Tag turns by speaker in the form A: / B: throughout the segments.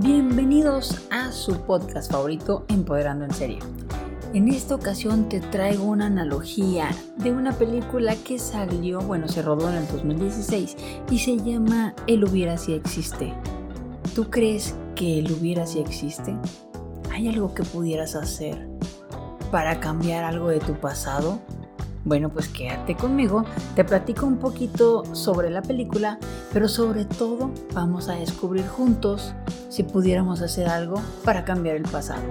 A: Bienvenidos a su podcast favorito Empoderando en Serie. En esta ocasión te traigo una analogía de una película que salió, bueno, se rodó en el 2016 y se llama El hubiera si existe. ¿Tú crees que el hubiera si existe? ¿Hay algo que pudieras hacer para cambiar algo de tu pasado? Bueno, pues quédate conmigo, te platico un poquito sobre la película, pero sobre todo vamos a descubrir juntos si pudiéramos hacer algo para cambiar el pasado.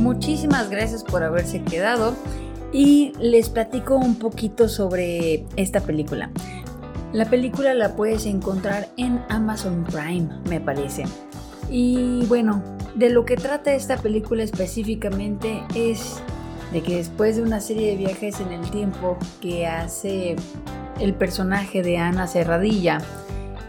A: Muchísimas gracias por haberse quedado y les platico un poquito sobre esta película. La película la puedes encontrar en Amazon Prime, me parece. Y bueno, de lo que trata esta película específicamente es de que después de una serie de viajes en el tiempo que hace el personaje de Ana Serradilla,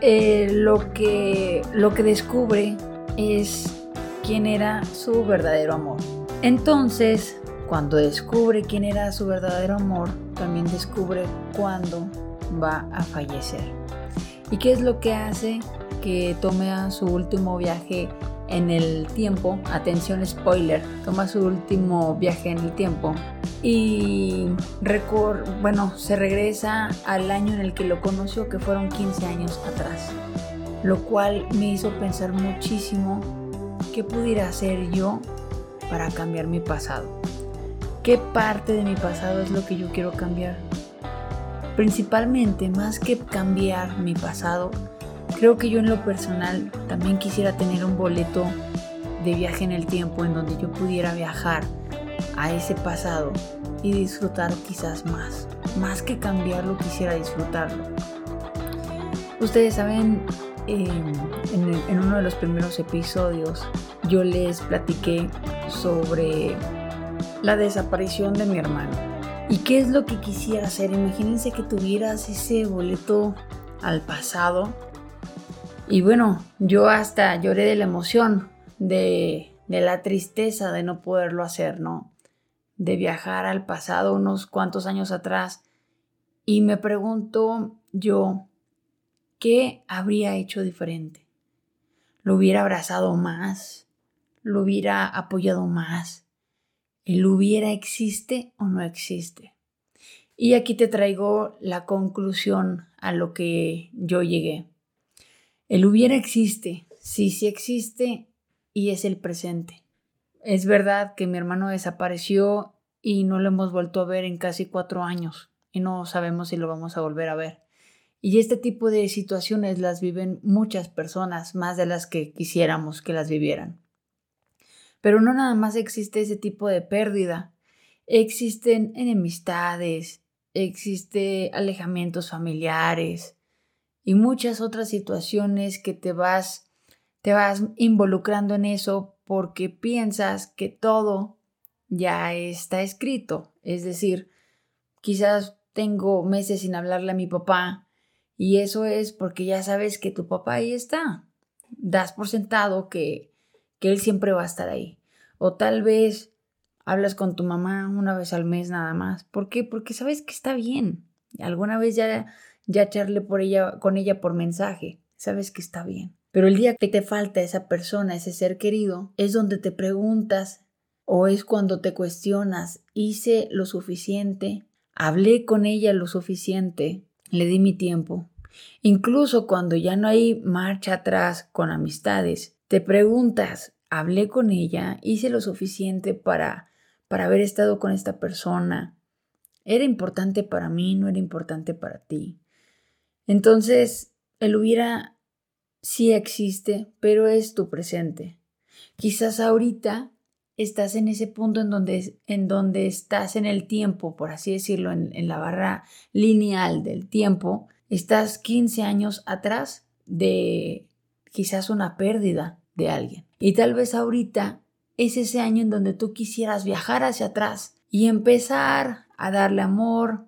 A: eh, lo, que, lo que descubre es quién era su verdadero amor. Entonces, cuando descubre quién era su verdadero amor, también descubre cuándo va a fallecer. ¿Y qué es lo que hace que tome a su último viaje en el tiempo, atención spoiler, toma su último viaje en el tiempo y bueno, se regresa al año en el que lo conoció, que fueron 15 años atrás, lo cual me hizo pensar muchísimo qué pudiera hacer yo para cambiar mi pasado. ¿Qué parte de mi pasado es lo que yo quiero cambiar? Principalmente, más que cambiar mi pasado, Creo que yo en lo personal también quisiera tener un boleto de viaje en el tiempo en donde yo pudiera viajar a ese pasado y disfrutar quizás más. Más que cambiarlo, quisiera disfrutarlo. Ustedes saben, en, en uno de los primeros episodios yo les platiqué sobre la desaparición de mi hermano. ¿Y qué es lo que quisiera hacer? Imagínense que tuvieras ese boleto al pasado y bueno, yo hasta lloré de la emoción, de, de la tristeza de no poderlo hacer, ¿no? De viajar al pasado unos cuantos años atrás. Y me pregunto yo, ¿qué habría hecho diferente? ¿Lo hubiera abrazado más? ¿Lo hubiera apoyado más? ¿El hubiera existe o no existe? Y aquí te traigo la conclusión a lo que yo llegué. El hubiera existe, sí, sí existe y es el presente. Es verdad que mi hermano desapareció y no lo hemos vuelto a ver en casi cuatro años y no sabemos si lo vamos a volver a ver. Y este tipo de situaciones las viven muchas personas, más de las que quisiéramos que las vivieran. Pero no nada más existe ese tipo de pérdida. Existen enemistades, existe alejamientos familiares, y muchas otras situaciones que te vas te vas involucrando en eso porque piensas que todo ya está escrito, es decir, quizás tengo meses sin hablarle a mi papá y eso es porque ya sabes que tu papá ahí está. Das por sentado que, que él siempre va a estar ahí. O tal vez hablas con tu mamá una vez al mes nada más. ¿Por qué? Porque sabes que está bien. Alguna vez ya ya charle por ella, con ella por mensaje, sabes que está bien. Pero el día que te falta esa persona, ese ser querido, es donde te preguntas o es cuando te cuestionas, hice lo suficiente, hablé con ella lo suficiente, le di mi tiempo. Incluso cuando ya no hay marcha atrás con amistades, te preguntas, hablé con ella, hice lo suficiente para para haber estado con esta persona. ¿Era importante para mí? ¿No era importante para ti? Entonces, el hubiera sí existe, pero es tu presente. Quizás ahorita estás en ese punto en donde, en donde estás en el tiempo, por así decirlo, en, en la barra lineal del tiempo, estás 15 años atrás de quizás una pérdida de alguien. Y tal vez ahorita es ese año en donde tú quisieras viajar hacia atrás y empezar a darle amor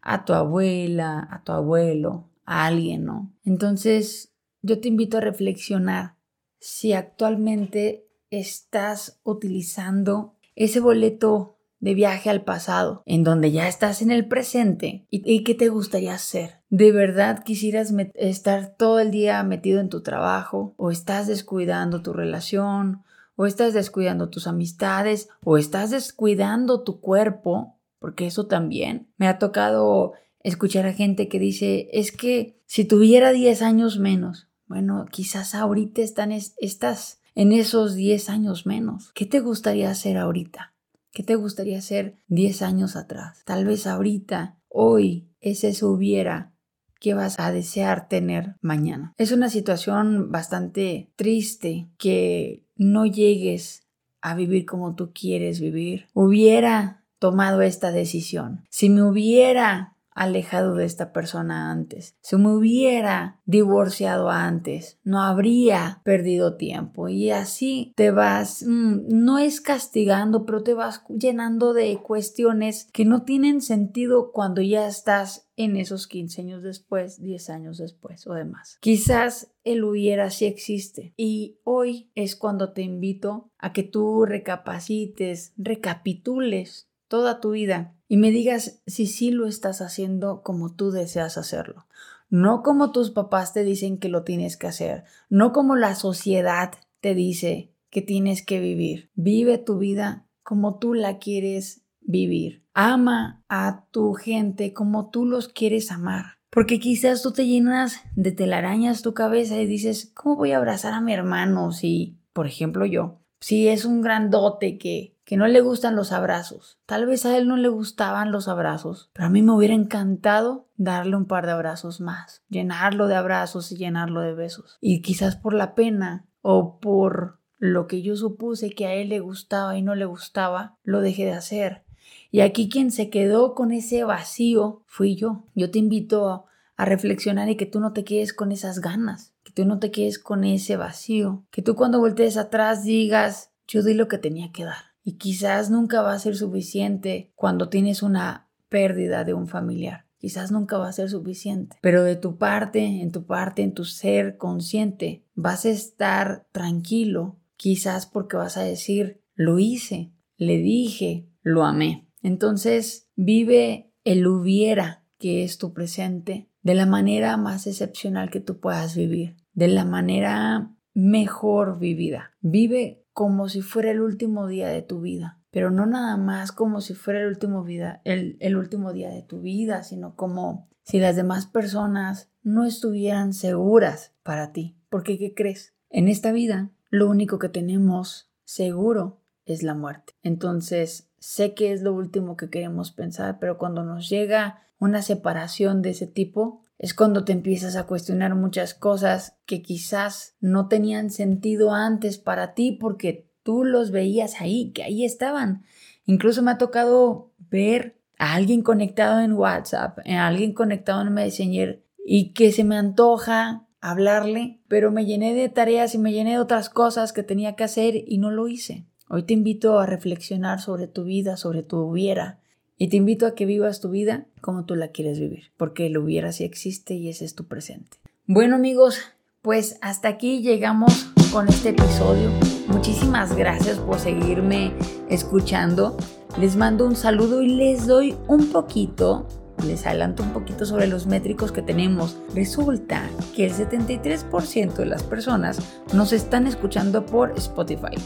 A: a tu abuela, a tu abuelo, a alguien, ¿no? Entonces, yo te invito a reflexionar si actualmente estás utilizando ese boleto de viaje al pasado, en donde ya estás en el presente. ¿Y, qué te gustaría hacer? ¿De verdad quisieras estar todo el día metido en tu trabajo? ¿O estás descuidando tu relación? ¿O estás descuidando tus amistades? ¿O estás descuidando tu cuerpo? Porque eso también me ha tocado escuchar a gente que dice, es que si tuviera 10 años menos, bueno, quizás ahorita estás en esos 10 años menos. ¿Qué te gustaría hacer ahorita? ¿Qué te gustaría hacer 10 años atrás? Tal vez ahorita, hoy, ese se hubiera que vas a desear tener mañana. Es una situación bastante triste que no llegues a vivir como tú quieres vivir. Hubiera tomado esta decisión. Si me hubiera alejado de esta persona antes, si me hubiera divorciado antes, no habría perdido tiempo. Y así te vas, mm, no es castigando, pero te vas llenando de cuestiones que no tienen sentido cuando ya estás en esos 15 años después, 10 años después o demás. Quizás el hubiera sí existe. Y hoy es cuando te invito a que tú recapacites, recapitules toda tu vida y me digas si sí lo estás haciendo como tú deseas hacerlo. No como tus papás te dicen que lo tienes que hacer, no como la sociedad te dice que tienes que vivir. Vive tu vida como tú la quieres vivir. Ama a tu gente como tú los quieres amar. Porque quizás tú te llenas de telarañas tu cabeza y dices, ¿cómo voy a abrazar a mi hermano si, por ejemplo, yo, si es un grandote que que no le gustan los abrazos. Tal vez a él no le gustaban los abrazos, pero a mí me hubiera encantado darle un par de abrazos más, llenarlo de abrazos y llenarlo de besos. Y quizás por la pena o por lo que yo supuse que a él le gustaba y no le gustaba, lo dejé de hacer. Y aquí quien se quedó con ese vacío fui yo. Yo te invito a, reflexionar y que tú no te quedes con esas ganas, que tú no te quedes con ese vacío, que tú cuando voltees atrás digas, yo di lo que tenía que dar y quizás nunca va a ser suficiente cuando tienes una pérdida de un familiar. Quizás nunca va a ser suficiente, pero de tu parte, en tu parte, en tu ser consciente, vas a estar tranquilo, quizás porque vas a decir, lo hice, le dije, lo amé. Entonces, vive el hubiera que es tu presente de la manera más excepcional que tú puedas vivir, de la manera mejor vivida. Vive como si fuera el último día de tu vida, pero no nada más como si fuera el último, vida, el, el último día de tu vida, sino como si las demás personas no estuvieran seguras para ti. Porque, ¿qué crees? En esta vida, lo único que tenemos seguro es la muerte. Entonces, sé que es lo último que queremos pensar, pero cuando nos llega una separación de ese tipo, es cuando te empiezas a cuestionar muchas cosas que quizás no tenían sentido antes para ti porque tú los veías ahí, que ahí estaban. Incluso me ha tocado ver a alguien conectado en WhatsApp, a alguien conectado en Messenger y que se me antoja hablarle, pero me llené de tareas y me llené de otras cosas que tenía que hacer y no lo hice. Hoy te invito a reflexionar sobre tu vida, sobre tu hubiera y te invito a que vivas tu vida como tú la quieres vivir, porque el hubiera sí existe y ese es tu presente. Bueno amigos, pues hasta aquí llegamos con este episodio. Muchísimas gracias por seguirme escuchando. Les mando un saludo y les doy un poquito, les adelanto un poquito sobre los métricos que tenemos. Resulta que el 73% de las personas nos están escuchando por Spotify.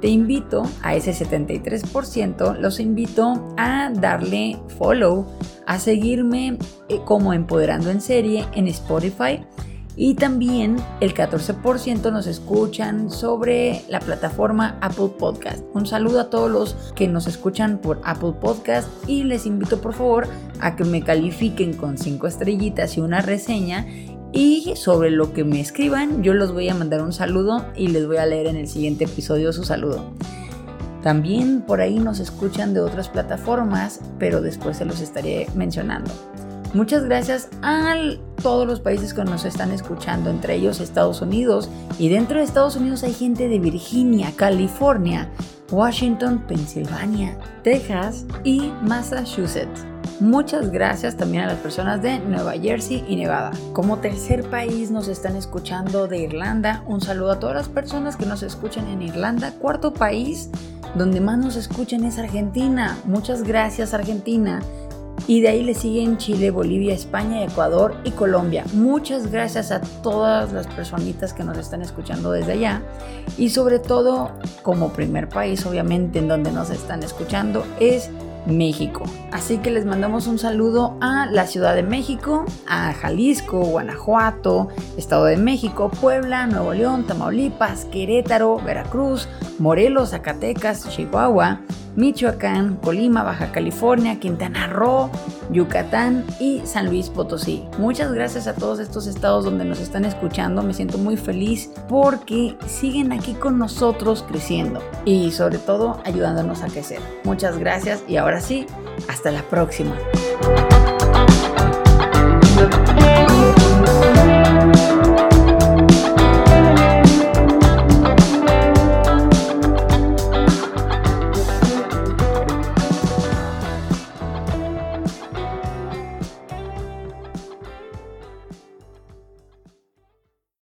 A: Te invito a ese 73%, los invito a darle follow, a seguirme eh, como Empoderando en Serie en Spotify. Y también el 14% nos escuchan sobre la plataforma Apple Podcast. Un saludo a todos los que nos escuchan por Apple Podcast y les invito por favor a que me califiquen con 5 estrellitas y una reseña y sobre lo que me escriban, yo los voy a mandar un saludo y les voy a leer en el siguiente episodio su saludo. También por ahí nos escuchan de otras plataformas, pero después se los estaré mencionando. Muchas gracias a todos los países que nos están escuchando, entre ellos Estados Unidos. Y dentro de Estados Unidos hay gente de Virginia, California, Washington, Pensilvania, Texas y Massachusetts. Muchas gracias también a las personas de Nueva Jersey y Nevada. Como tercer país nos están escuchando de Irlanda. Un saludo a todas las personas que nos escuchan en Irlanda. Cuarto país donde más nos escuchan es Argentina. Muchas gracias Argentina. Y de ahí le siguen Chile, Bolivia, España, Ecuador y Colombia. Muchas gracias a todas las personitas que nos están escuchando desde allá. Y sobre todo, como primer país, obviamente, en donde nos están escuchando, es México. Así que les mandamos un saludo a la Ciudad de México, a Jalisco, Guanajuato, Estado de México, Puebla, Nuevo León, Tamaulipas, Querétaro, Veracruz, Morelos, Zacatecas, Chihuahua, Michoacán, Colima, Baja California, Quintana Roo, Yucatán y San Luis Potosí. Muchas gracias a todos estos estados donde nos están escuchando. Me siento muy feliz porque siguen aquí con nosotros creciendo y sobre todo ayudándonos a crecer. Muchas gracias y ahora sí, hasta la próxima.